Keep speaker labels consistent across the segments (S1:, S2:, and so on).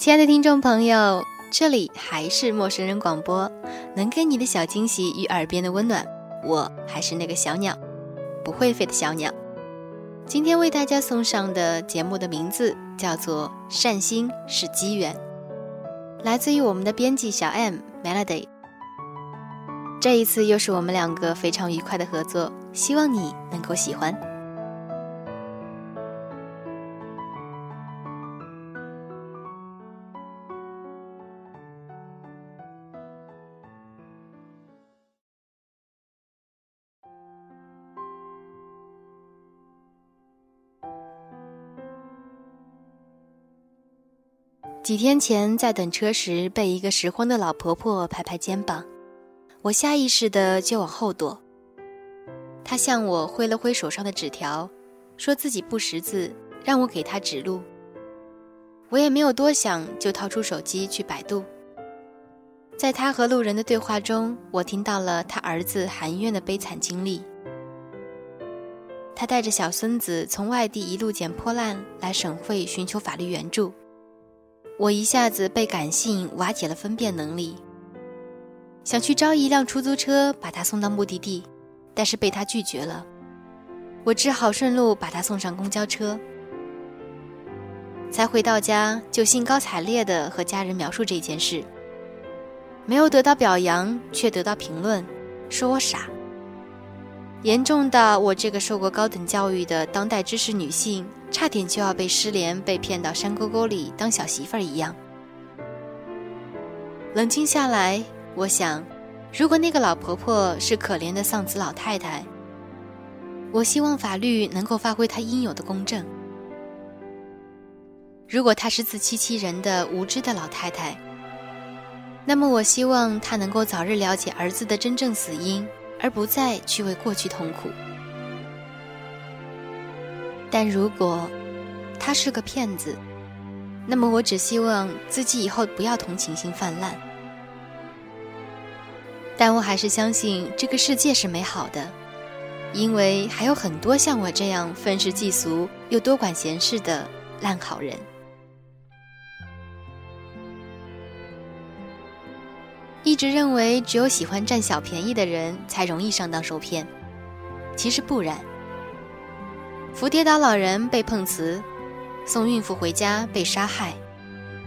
S1: 亲爱的听众朋友，这里还是陌生人广播，能给你的小惊喜与耳边的温暖，我还是那个小鸟，不会飞的小鸟。今天为大家送上的节目的名字叫做《善心是机缘》，来自于我们的编辑小 M Melody。这一次又是我们两个非常愉快的合作，希望你能够喜欢。几天前，在等车时，被一个拾荒的老婆婆拍拍肩膀，我下意识的就往后躲。她向我挥了挥手上的纸条，说自己不识字，让我给她指路。我也没有多想，就掏出手机去百度。在她和路人的对话中，我听到了她儿子含冤的悲惨经历。他带着小孙子从外地一路捡破烂来省会寻求法律援助。我一下子被感性瓦解了分辨能力，想去招一辆出租车把他送到目的地，但是被他拒绝了。我只好顺路把他送上公交车。才回到家，就兴高采烈地和家人描述这件事，没有得到表扬，却得到评论，说我傻。严重到我这个受过高等教育的当代知识女性，差点就要被失联、被骗到山沟沟里当小媳妇儿一样。冷静下来，我想，如果那个老婆婆是可怜的丧子老太太，我希望法律能够发挥它应有的公正；如果她是自欺欺人的无知的老太太，那么我希望她能够早日了解儿子的真正死因。而不再去为过去痛苦。但如果他是个骗子，那么我只希望自己以后不要同情心泛滥。但我还是相信这个世界是美好的，因为还有很多像我这样愤世嫉俗又多管闲事的烂好人。一直认为只有喜欢占小便宜的人才容易上当受骗，其实不然。扶跌倒老人被碰瓷，送孕妇回家被杀害，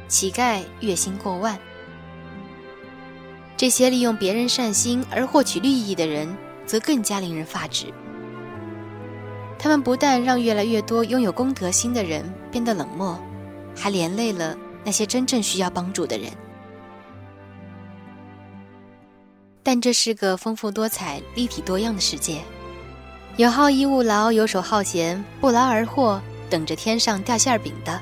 S1: 乞丐月薪过万，这些利用别人善心而获取利益的人，则更加令人发指。他们不但让越来越多拥有公德心的人变得冷漠，还连累了那些真正需要帮助的人。但这是个丰富多彩、立体多样的世界，有好逸恶劳、游手好闲、不劳而获、等着天上掉馅饼的，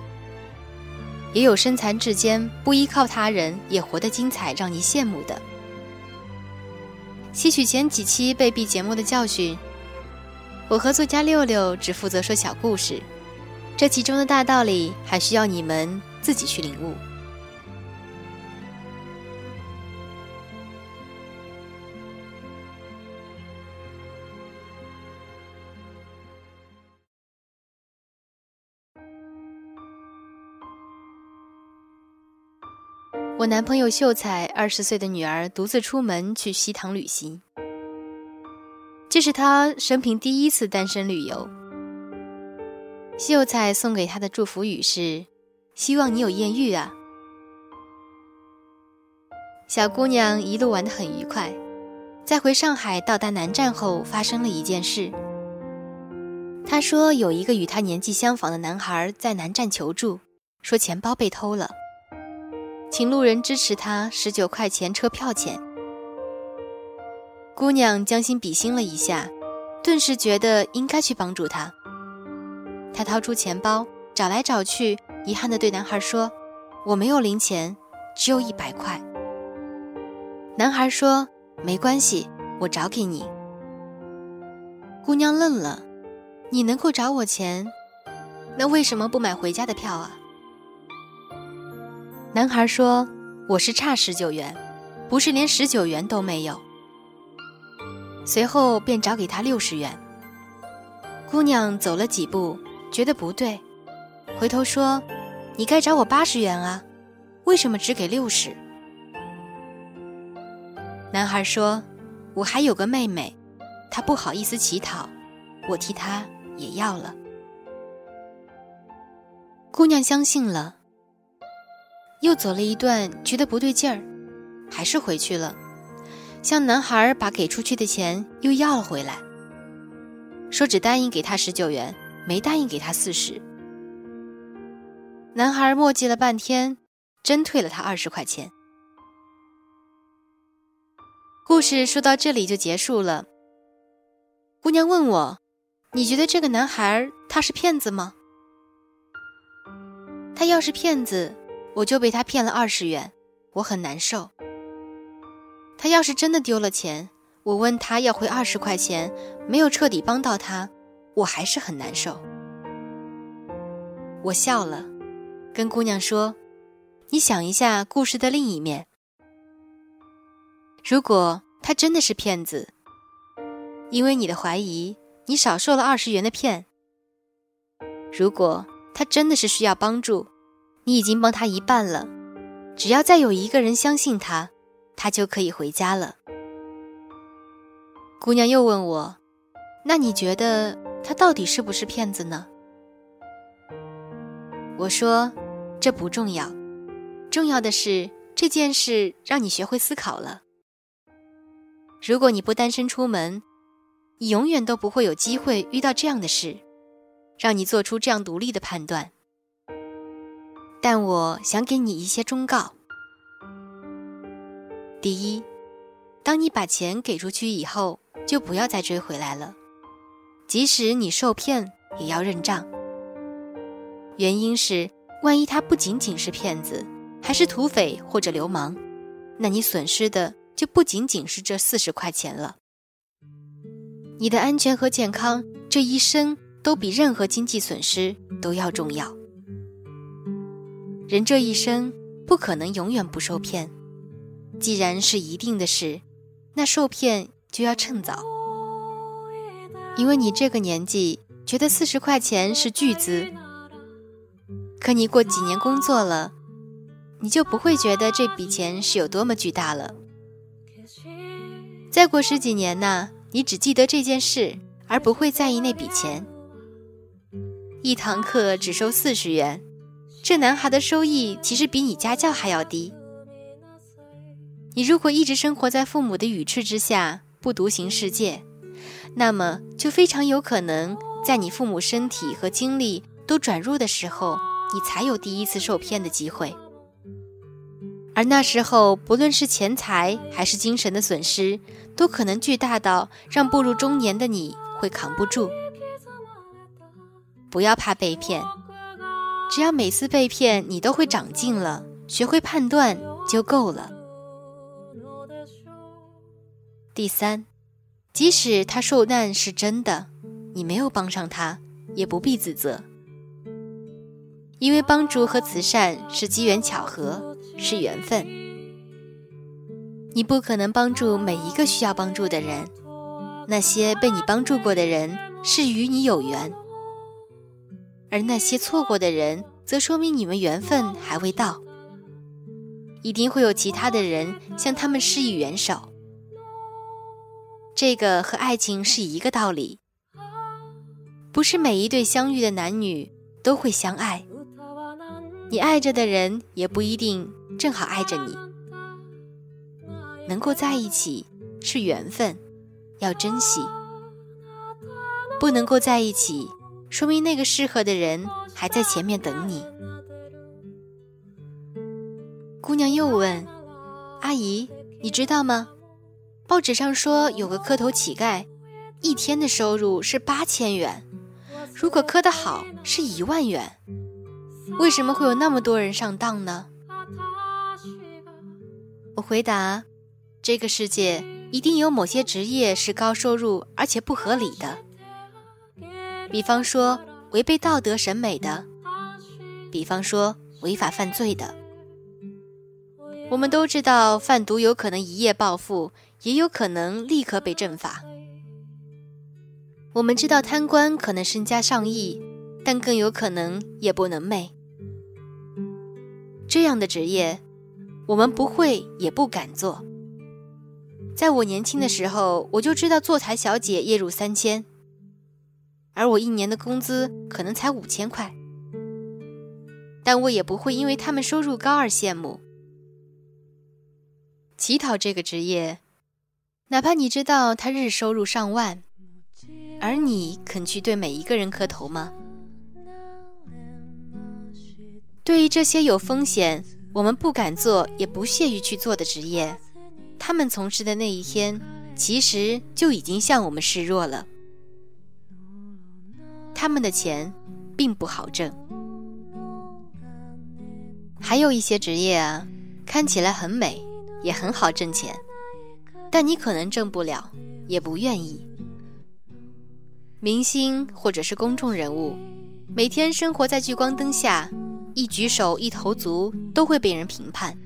S1: 也有身残志坚、不依靠他人也活得精彩、让你羡慕的。吸取前几期被毙节目的教训，我和作家六六只负责说小故事，这其中的大道理还需要你们自己去领悟。我男朋友秀才二十岁的女儿独自出门去西塘旅行，这是他生平第一次单身旅游。秀才送给他的祝福语是：“希望你有艳遇啊。”小姑娘一路玩得很愉快，在回上海到达南站后，发生了一件事。她说有一个与她年纪相仿的男孩在南站求助，说钱包被偷了。请路人支持他十九块钱车票钱。姑娘将心比心了一下，顿时觉得应该去帮助他。她掏出钱包，找来找去，遗憾地对男孩说：“我没有零钱，只有一百块。”男孩说：“没关系，我找给你。”姑娘愣了：“你能够找我钱，那为什么不买回家的票啊？”男孩说：“我是差十九元，不是连十九元都没有。”随后便找给他六十元。姑娘走了几步，觉得不对，回头说：“你该找我八十元啊，为什么只给六十？”男孩说：“我还有个妹妹，她不好意思乞讨，我替她也要了。”姑娘相信了，又走了一段，觉得不对劲儿，还是回去了，向男孩把给出去的钱又要了回来，说只答应给他十九元，没答应给他四十。男孩磨叽了半天，真退了他二十块钱。故事说到这里就结束了。姑娘问我：“你觉得这个男孩他是骗子吗？”他要是骗子，我就被他骗了二十元，我很难受。他要是真的丢了钱，我问他要回二十块钱，没有彻底帮到他，我还是很难受。我笑了，跟姑娘说：“你想一下故事的另一面。”如果他真的是骗子，因为你的怀疑，你少受了二十元的骗。如果他真的是需要帮助，你已经帮他一半了，只要再有一个人相信他，他就可以回家了。姑娘又问我：“那你觉得他到底是不是骗子呢？”我说：“这不重要，重要的是这件事让你学会思考了。”如果你不单身出门，你永远都不会有机会遇到这样的事，让你做出这样独立的判断。但我想给你一些忠告：第一，当你把钱给出去以后，就不要再追回来了，即使你受骗，也要认账。原因是，万一他不仅仅是骗子，还是土匪或者流氓，那你损失的。就不仅仅是这四十块钱了。你的安全和健康，这一生都比任何经济损失都要重要。人这一生不可能永远不受骗，既然是一定的事，那受骗就要趁早。因为你这个年纪觉得四十块钱是巨资，可你过几年工作了，你就不会觉得这笔钱是有多么巨大了。再过十几年呢，你只记得这件事，而不会在意那笔钱。一堂课只收四十元，这男孩的收益其实比你家教还要低。你如果一直生活在父母的羽翅之下，不独行世界，那么就非常有可能在你父母身体和精力都转入的时候，你才有第一次受骗的机会。而那时候，不论是钱财还是精神的损失，都可能巨大到让步入中年的你会扛不住。不要怕被骗，只要每次被骗你都会长进了，学会判断就够了。第三，即使他受难是真的，你没有帮上他，也不必自责，因为帮助和慈善是机缘巧合。是缘分，你不可能帮助每一个需要帮助的人。那些被你帮助过的人是与你有缘，而那些错过的人，则说明你们缘分还未到。一定会有其他的人向他们施以援手。这个和爱情是一个道理，不是每一对相遇的男女都会相爱，你爱着的人也不一定。正好爱着你，能够在一起是缘分，要珍惜；不能够在一起，说明那个适合的人还在前面等你。姑娘又问：“阿姨，你知道吗？报纸上说有个磕头乞丐，一天的收入是八千元，如果磕得好是一万元。为什么会有那么多人上当呢？”我回答：“这个世界一定有某些职业是高收入而且不合理的，比方说违背道德审美的，比方说违法犯罪的。我们都知道，贩毒有可能一夜暴富，也有可能立刻被正法。我们知道，贪官可能身家上亿，但更有可能夜不能寐。”这样的职业，我们不会也不敢做。在我年轻的时候，我就知道坐台小姐月入三千，而我一年的工资可能才五千块。但我也不会因为他们收入高而羡慕。乞讨这个职业，哪怕你知道他日收入上万，而你肯去对每一个人磕头吗？对于这些有风险、我们不敢做也不屑于去做的职业，他们从事的那一天，其实就已经向我们示弱了。他们的钱并不好挣。还有一些职业啊，看起来很美，也很好挣钱，但你可能挣不了，也不愿意。明星或者是公众人物，每天生活在聚光灯下，一举手一投足都会被人评判。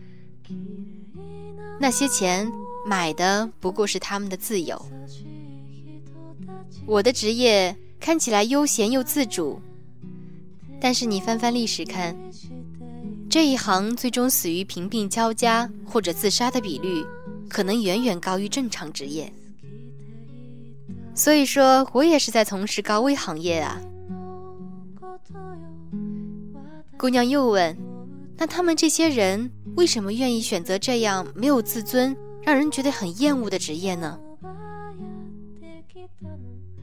S1: 那些钱买的不过是他们的自由。我的职业看起来悠闲又自主，但是你翻翻历史看。这一行最终死于贫病交加或者自杀的比率，可能远远高于正常职业。所以说我也是在从事高危行业啊。姑娘又问：“那他们这些人为什么愿意选择这样没有自尊、让人觉得很厌恶的职业呢？”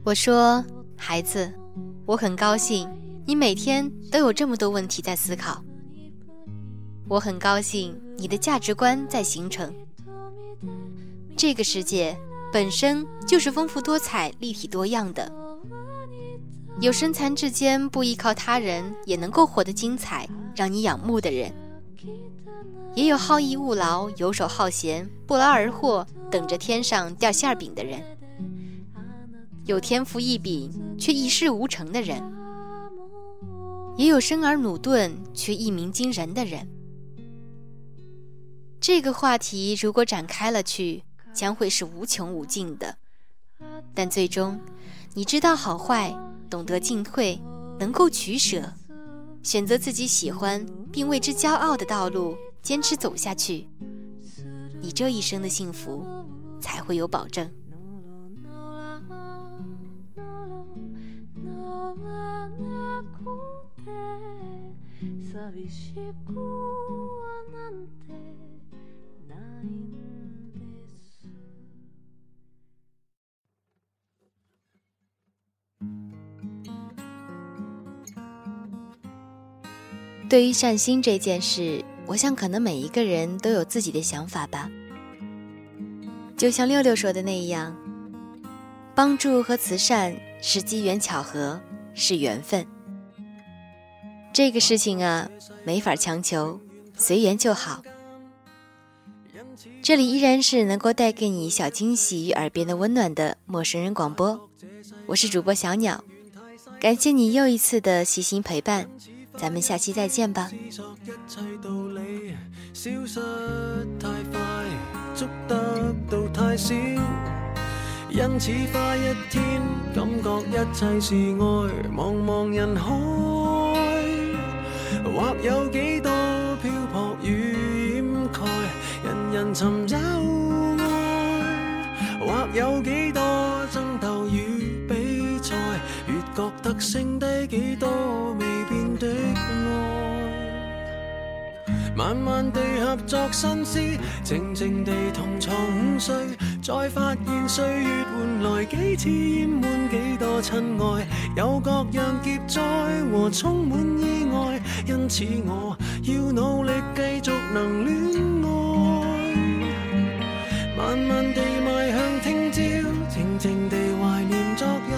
S1: 我说：“孩子，我很高兴你每天都有这么多问题在思考。”我很高兴你的价值观在形成。这个世界本身就是丰富多彩、立体多样的，有身残志坚不依靠他人也能够活得精彩，让你仰慕的人；也有好逸恶劳、游手好闲、不劳而获，等着天上掉馅饼的人；有天赋异禀却一事无成的人；也有生而努钝却一鸣惊人的人。这个话题如果展开了去，将会是无穷无尽的。但最终，你知道好坏，懂得进退，能够取舍，选择自己喜欢并为之骄傲的道路，坚持走下去，你这一生的幸福才会有保证。对于善心这件事，我想可能每一个人都有自己的想法吧。就像六六说的那样，帮助和慈善是机缘巧合，是缘分。这个事情啊，没法强求，随缘就好。这里依然是能够带给你小惊喜与耳边的温暖的陌生人广播，我是主播小鸟，感谢你又一次的细心陪伴。咱们下期再见吧茫茫人海或有几多漂泊与掩盖人人寻找爱或有几多争斗与比赛越觉得剩低几多未变的爱，慢慢地合作心思，静静地同床午睡，再发现岁月换来几次淹满几亲爱，有各样劫灾和充满意外，因此我要努力继续能恋爱，慢慢地迈向听朝，静静地怀念昨日，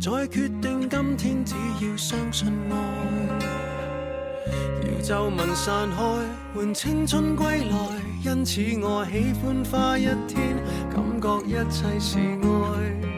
S1: 再决定今天只要相信爱。皱纹散开，换青春归来。因此我喜欢花一天，感觉一切是爱。